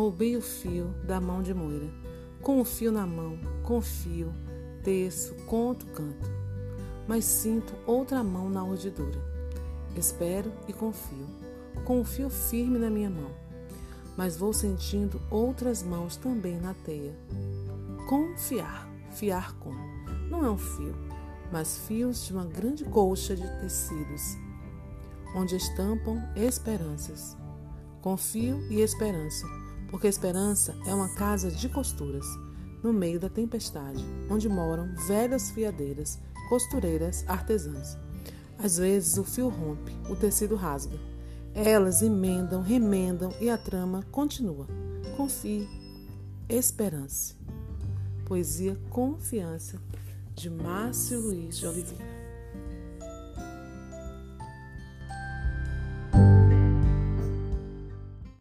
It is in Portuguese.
roubei o fio da mão de Moira. Com o fio na mão, confio, teço, conto, canto. Mas sinto outra mão na urdidura. Espero e confio, com o fio firme na minha mão. Mas vou sentindo outras mãos também na teia. Confiar, fiar com. Não é um fio, mas fios de uma grande colcha de tecidos, onde estampam esperanças. Confio e esperança, porque esperança é uma casa de costuras, no meio da tempestade, onde moram velhas fiadeiras, costureiras, artesãs. Às vezes o fio rompe, o tecido rasga. Elas emendam, remendam e a trama continua. Confie, esperança. Poesia Confiança, de Márcio Luiz de Oliveira.